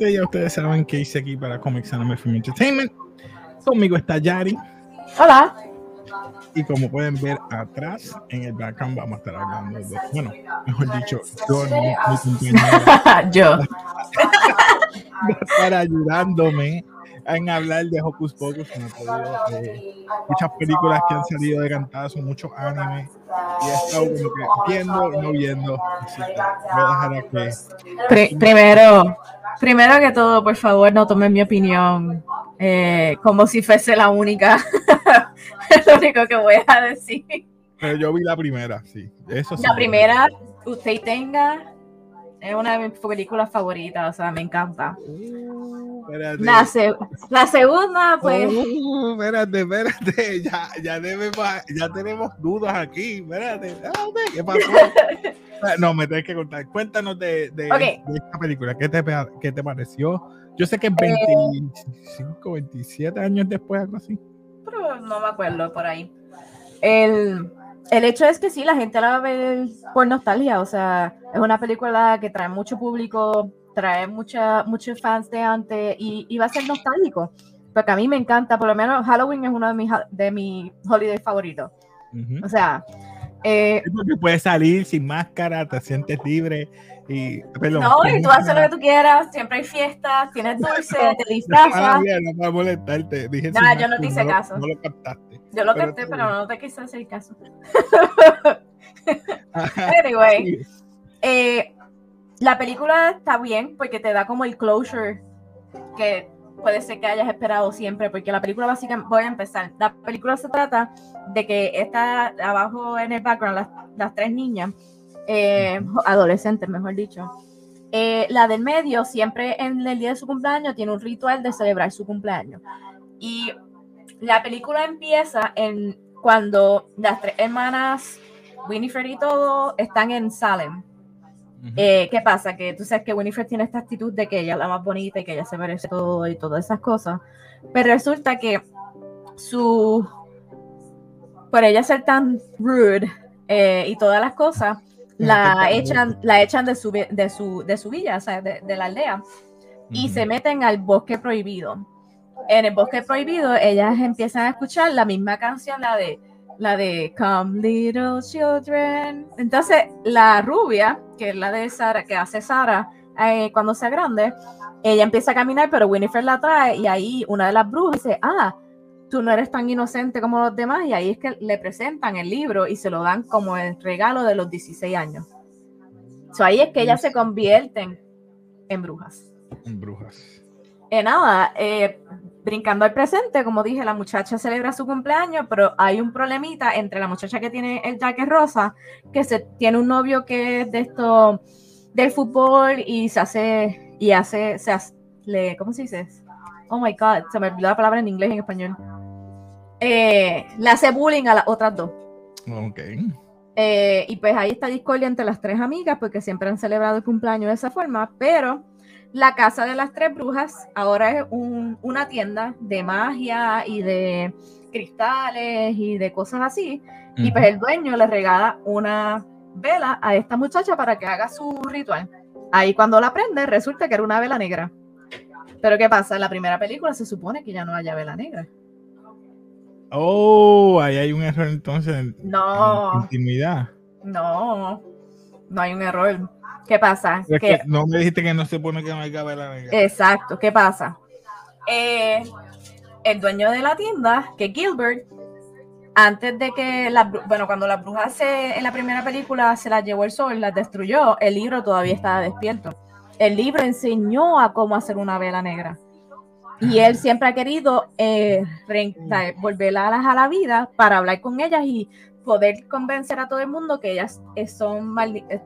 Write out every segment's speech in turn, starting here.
gente, ya ustedes saben que hice aquí para Comics Anime Film Entertainment. Conmigo está Yari. Hola. Y como pueden ver atrás, en el background vamos a estar hablando de, bueno, mejor dicho, yo no, mi compañera Yo. va a estar ayudándome en hablar de Hocus Pocus. que no eh, muchas películas que han salido de cantazo, muchos animes. Y he estado como que viendo y no viendo. Así que voy a dejar a que Pri- primero, primero que todo, por favor, no tomen mi opinión eh, como si fuese la única. es lo único que voy a decir. Pero yo vi la primera, sí. Eso sí. La primera, usted tenga, es una de mis películas favoritas, o sea, me encanta. Uh, espérate. La, se- la segunda, pues, Uh, espérate, espérate. Ya, ya, debe ya tenemos dudas aquí. Espérate. ¿Qué pasó? No, me tienes que contar. Cuéntanos de, de, esta película. ¿Qué te, ¿Qué te pareció? Yo sé que es Eh. 25, 27 años después, algo así. pero no me acuerdo por ahí. El, el hecho es que sí, la gente la va a ver por nostalgia, o sea, es una película que trae mucho público, trae mucha, muchos fans de antes y, y va a ser nostálgico, porque a mí me encanta, por lo menos Halloween es uno de mis, de mis holidays favoritos, o sea, eh, Porque puedes salir sin máscara, te sientes libre y. perdón, no, y tú haces lo que tú quieras, siempre hay fiestas, tienes dulce, te Ah, disfrazas, bien, no para molestarte. Dije Nah, yo no te hice lo- caso. No lo captaste. yo lo pero capté, pero bien. no te quise hacer caso. Anyway. Eh, la película está bien porque te da como el closure que puede ser que hayas esperado siempre, porque la película básicamente, voy a empezar, la película se trata de que está abajo en el background las, las tres niñas, eh, adolescentes mejor dicho, Eh, la del medio siempre en el día de su cumpleaños tiene un ritual de celebrar su cumpleaños. Y la película empieza en cuando las tres hermanas, Winifred y todo, están en Salem. Ujú. Eh, ¿Qué pasa? Que tú sabes que Winifred tiene esta actitud de que ella es la más bonita y que ella se merece todo y todas esas cosas. Pero resulta que su. Por ella ser tan rude eh, y todas las cosas, la echan, la echan de su, de su, de su villa, o sea, de, de la aldea, y Ujú. se meten al bosque prohibido. En el bosque prohibido, ellas empiezan a escuchar la misma canción, la de la de Come Little Children. Entonces, la rubia, que es la de Sara, que hace Sara eh, cuando sea grande, ella empieza a caminar, pero Winifred la trae y ahí una de las brujas dice, ah, tú no eres tan inocente como los demás, y ahí es que le presentan el libro y se lo dan como el regalo de los 16 años. So, ahí es que ellas se convierten en brujas. Brujas. Eh, nada, eh, brincando al presente, como dije, la muchacha celebra su cumpleaños, pero hay un problemita entre la muchacha que tiene el jaque rosa, que se tiene un novio que es de esto del fútbol y se hace y hace, se hace, le, ¿cómo se dice? Oh my god, se me olvidó la palabra en inglés y en español. Eh, le hace bullying a las otras dos. Ok. Eh, y pues ahí está discordia entre las tres amigas porque siempre han celebrado el cumpleaños de esa forma, pero la casa de las tres brujas ahora es un- una tienda de magia y de cristales y de cosas así. Y pues el dueño le regala una vela a esta muchacha para que haga su ritual. Ahí cuando la prende resulta que era una vela negra. Pero ¿qué pasa? En la primera película se supone que ya no haya vela negra. Oh, ahí hay un error entonces en, No. en intimidad. No, no hay un error. ¿Qué pasa? Es Que- no me dijiste que no se pone que no hay que ver la negra. Exacto, ¿qué pasa? Eh, el dueño de la tienda, que Gilbert, antes de que la bru- bueno, cuando las brujas se, en la primera película se las llevó el sol, las destruyó, el libro todavía estaba despierto. El libro enseñó a cómo hacer una vela negra. Y él siempre ha querido eh, volverlas a la vida para hablar con ellas y poder convencer a todo el mundo que ellas eh, son mal, eh,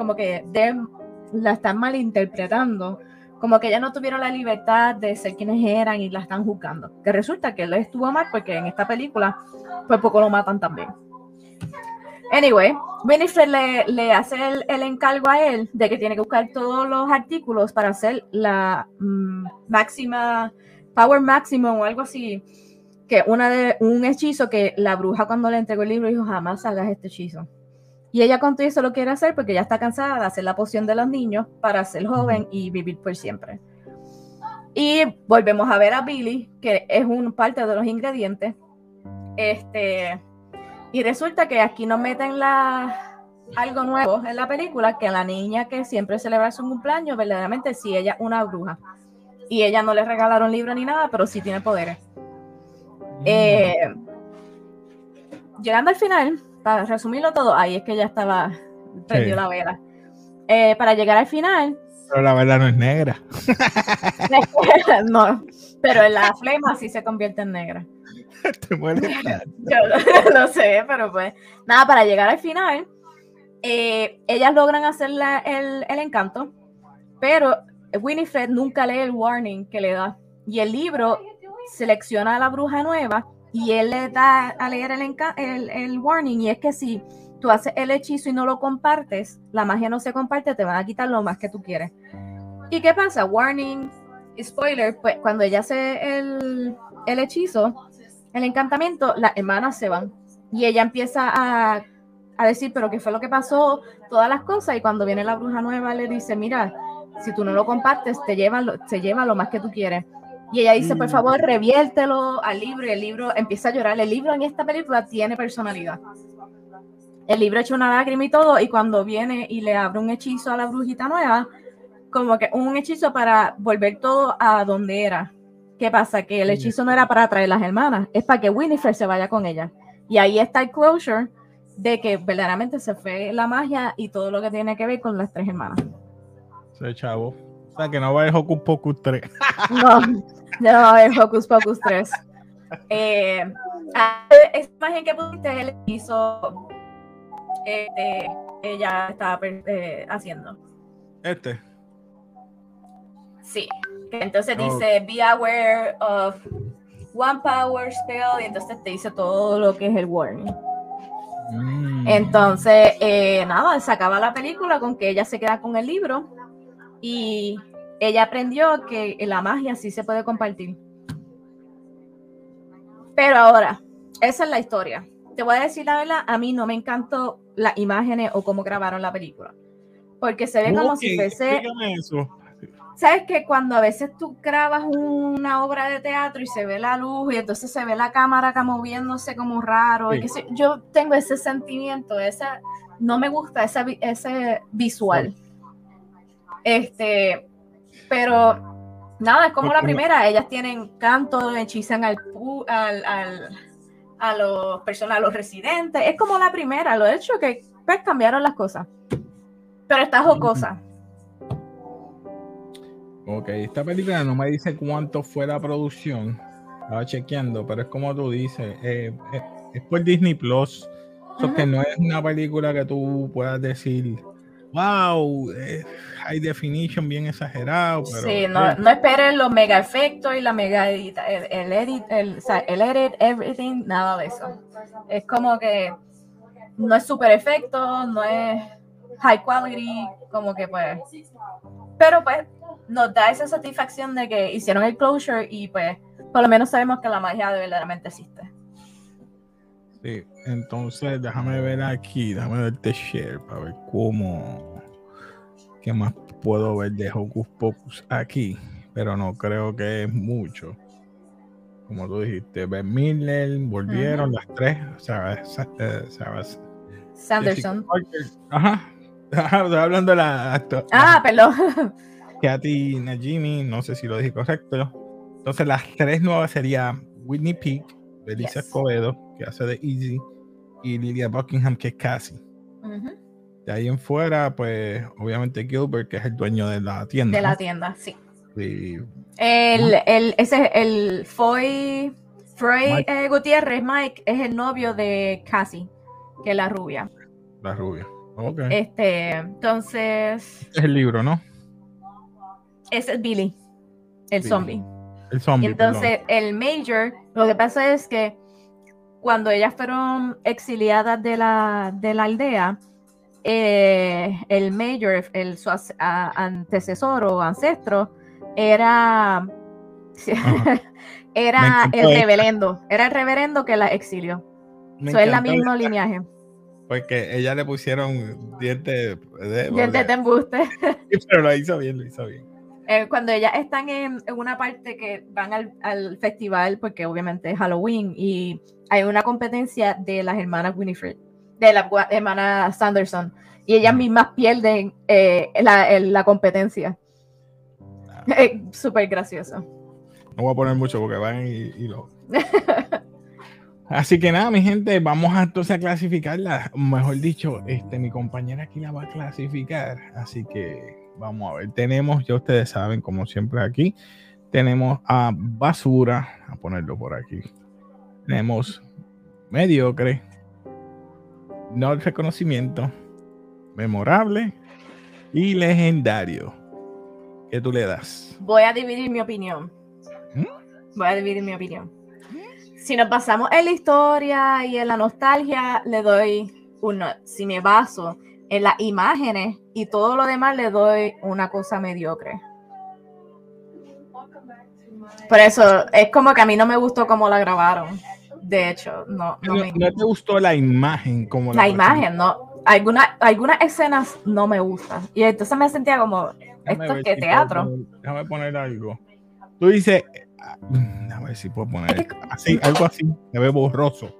como que la están malinterpretando como que ellas no tuvieron la libertad de ser quienes eran y la están juzgando. Que resulta que él estuvo mal porque en esta película, pues poco lo matan también. Anyway, Winifred le, le hace el, encargo a él de que tiene que buscar todos los artículos para hacer la mm, máxima, power maximum o algo así, que una de un hechizo que la bruja cuando le entregó el libro dijo jamás hagas este hechizo. Y ella con todo eso lo quiere hacer porque ya está cansada de hacer la poción de los niños para ser joven y vivir por siempre. Y volvemos a ver a Billy, que es un parte de los ingredientes. Este, y resulta que aquí nos meten la, algo nuevo en la película, que la niña que siempre celebra su cumpleaños, verdaderamente sí, ella es una bruja. Y ella no le regalaron libro ni nada, pero sí tiene poderes. Eh, llegando al final, para resumirlo todo, ahí es que ya estaba, prendió la vela. Eh, para llegar al final. Pero la vela no es negra. no, pero la flema sí se convierte en negra. Te Yo lo, sé, pero pues nada, para llegar al final, eh, ellas logran hacer el, el encanto, pero Winifred nunca lee el warning que le da. Y el libro selecciona a la bruja nueva y él le da a leer el, el, warning y es que si tú haces el hechizo y no lo compartes, la magia no se comparte, te van a quitar lo más que tú quieres. ¿Y qué pasa? Warning, spoiler, pues cuando ella hace el, el hechizo, el encantamiento, las hermanas se van y ella empieza a, a decir, pero ¿qué fue lo que pasó? Todas las cosas y cuando viene la bruja nueva le dice, mira, si tú no lo compartes, te lleva, te lleva lo más que tú quieres. Y ella dice, por mm. favor, reviértelo al libro. Y el libro empieza a llorar. El libro en esta película tiene personalidad. El libro echa una lágrima y todo. Y cuando viene y le abre un hechizo a la brujita nueva, como que un hechizo para volver todo a donde era. ¿Qué pasa? Que el hechizo no era para traer las hermanas, es para que Winifred se vaya con ella. Y ahí está el closure de que verdaderamente se fue la magia y todo lo que tiene que ver con las tres hermanas. Sí, chavo. O sea, que no va a haber Hocus Pocus 3. no, no va a haber Hocus Pocus 3. Eh, esa imagen que pusiste, él hizo. Este, ella estaba eh, haciendo. Este. Sí. Entonces dice, be aware of one power spell, y entonces te dice todo lo que es el warning. Mm. Entonces, eh, nada, se acaba la película con que ella se queda con el libro y ella aprendió que la magia sí se puede compartir. Pero ahora, esa es la historia. Te voy a decir la verdad, a mí no me encantó las imágenes o cómo grabaron la película. Porque se ve como si fuese... Eso sabes que cuando a veces tú grabas una obra de teatro y se ve la luz y entonces se ve la cámara acá moviéndose como raro, yo tengo ese sentimiento, esa, no me gusta ese, ese visual. Este, pero nada, es como la primera, ellas tienen canto, hechizan al, al, a los personas, a los residentes, es como la primera, lo he hecho que pues cambiaron las cosas, pero está jocosa. Ok, esta película no me dice cuánto fue la producción. Estaba chequeando, pero es como tú dices, eh, eh, es, por Disney Plus. que no es una película que tú puedas decir, wow, eh, high definition bien exagerado. Pero, sí, no, no esperen los mega efectos y la mega edit, el, edit, el, o sea, el edit, everything, nada de eso. Es como que no es super efecto, no es high quality, como que pues. Pero pues nos da esa satisfacción de que hicieron el closure y pues por lo menos sabemos que la magia verdaderamente existe. Sí, entonces déjame ver aquí, déjame verte share para ver cómo, qué más puedo ver de Hocus Pocus aquí, pero no creo que es mucho. Como tú dijiste, Ben Miller, volvieron las tres, Sarah, Sarah, Sanderson. Ajá, estoy hablando de la actor. Ah, perdón. Katy Najimi, no sé si lo dije correcto. Entonces las tres nuevas serían Whitney Peak, Belisa Escobedo, que hace de Easy, y Lilia Buckingham, que es Cassie. De ahí en fuera, pues obviamente Gilbert, que es el dueño de la tienda. De la tienda, sí. El, el, ese, el Foy, Frey eh, Gutiérrez, Mike, es el novio de Cassie, que es la rubia. La rubia. Ok. Este, entonces. Es el libro, ¿no? Ese es Billy, el zombie. El zombie. entonces, el Major, lo que pasa es que cuando ellas fueron exiliadas de la, de la aldea, eh, el mayor, el, su antecesor o ancestro, era, era el reverendo, era el reverendo que la exilió. Eso es la misma lineaje. Porque ella le pusieron dientes de, dientes de embuste. pero lo hizo bien, lo hizo bien. Eh, cuando ellas están en, una parte que van al, al, festival, porque obviamente es Halloween, y hay una competencia de las hermanas Winifred, de la hermana Sanderson, y ellas mismas pierden eh, la, la, competencia. Ah. Es súper gracioso. No voy a poner mucho porque van y, y lo. Así que nada, mi gente, vamos a entonces a clasificarla. Mejor dicho, este, mi compañera aquí la va a clasificar. Así que Vamos a ver, tenemos, ya ustedes saben, como siempre aquí, tenemos a basura, a ponerlo por aquí. Tenemos mediocre, no reconocimiento, memorable y legendario. ¿Qué tú le das? Voy a dividir mi opinión. ¿Mm? Voy a dividir mi opinión. Si nos pasamos en la historia y en la nostalgia, le doy uno. Si me baso en las imágenes y todo lo demás le doy una cosa mediocre. Por eso es como que a mí no me gustó cómo la grabaron. De hecho, no. No, me... te gustó la imagen como la, la imagen, no. Alguna, algunas escenas no me gustan. Y entonces me sentía como, esto es que teatro. déjame poner algo. Tú dices, ah, déjame ver si puedo poner así, algo así, se ve borroso.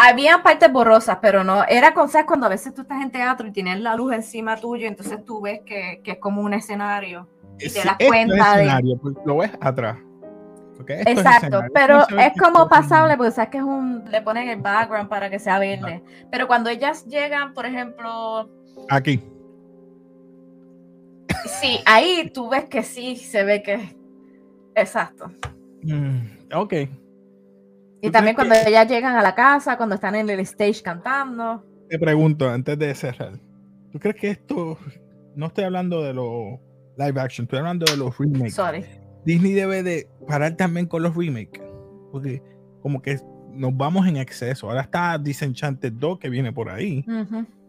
Había partes borrosas, pero no. Era con cuando a veces tú estás en teatro y tienes la luz encima tuyo, entonces tú ves que, que es como un escenario. Y te das cuenta de. Pues, lo ves atrás. Exacto, pero es como pasable porque sabes que es un. Le ponen el background para que sea verde. Pero cuando ellas llegan, por ejemplo. Aquí. Sí, ahí tú ves que sí se ve que. Exacto. Mm, ok. Y también cuando ellas llegan a la casa, cuando están en el stage cantando. Te pregunto, antes de cerrar, ¿tú crees que esto, no estoy hablando de los live action, estoy hablando de los remakes? Sorry. Disney debe de parar también con los remakes, porque como que nos vamos en exceso. Ahora está Disenchanted 2 que viene por ahí.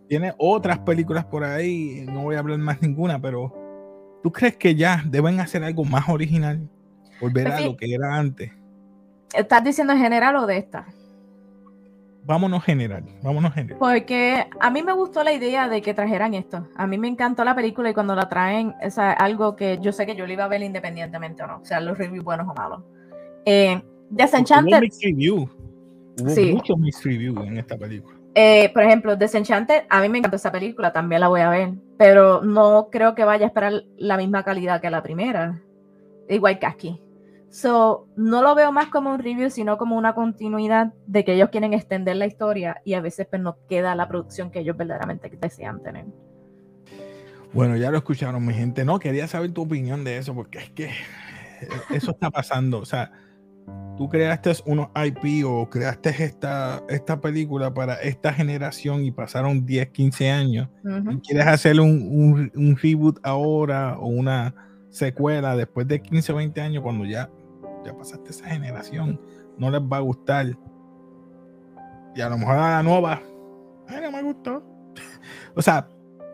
Tiene otras películas por ahí, no voy a hablar más ninguna, pero ¿tú crees que ya deben hacer algo más original? Volver pues a lo que era antes. ¿Estás diciendo general o de esta? Vámonos general, vámonos general. Porque a mí me gustó la idea de que trajeran esto. A mí me encantó la película y cuando la traen, es algo que yo sé que yo le iba a ver independientemente o no, o sea, los reviews buenos o malos. Eh, Desenchanted. Hubo sí. muchos mixed reviews en esta película. Eh, por ejemplo, Desenchanted, a mí me encantó esa película, también la voy a ver, pero no creo que vaya a esperar la misma calidad que la primera. Igual que aquí. So, no lo veo más como un review, sino como una continuidad de que ellos quieren extender la historia y a veces pues no queda la producción que ellos verdaderamente desean tener. Bueno, ya lo escucharon, mi gente. No, quería saber tu opinión de eso, porque es que eso está pasando. O sea, tú creaste unos IP o creaste esta, esta película para esta generación y pasaron 10, 15 años y quieres hacer un, un, reboot ahora o una secuela después de 15 o 20 años cuando ya ya pasaste esa generación, no les va a gustar. Y a lo mejor a la nueva, ay, no me gustó. o sea,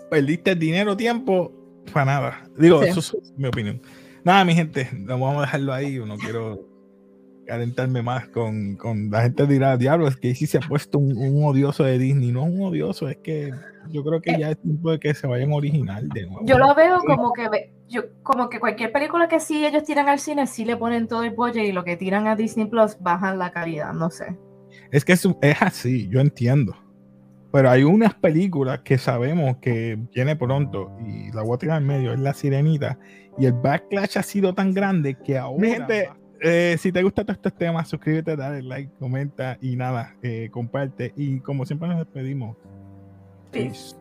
perdiste dinero, tiempo, para nada. Digo, eso es mi opinión. Nada, mi gente, vamos a dejarlo ahí. No quiero calentarme más con, con la gente dirá, diablo, es que sí se ha puesto un, odioso de Disney. No es un odioso, es que yo creo que ya es tiempo de que se vayan original de nuevo. Yo lo veo como que yo como que cualquier película que sí ellos tiran al cine, sí le ponen todo el budget y lo que tiran a Disney Plus bajan la calidad, no sé. Es que es, es así, yo entiendo. Pero hay unas películas que sabemos que viene pronto y la voy a tirar en medio, es La Sirenita. Y el backlash ha sido tan grande que ahora... gente, eh, si te gusta todos estos temas, suscríbete, dale like, comenta y nada, eh, comparte. Y como siempre nos despedimos. Peace.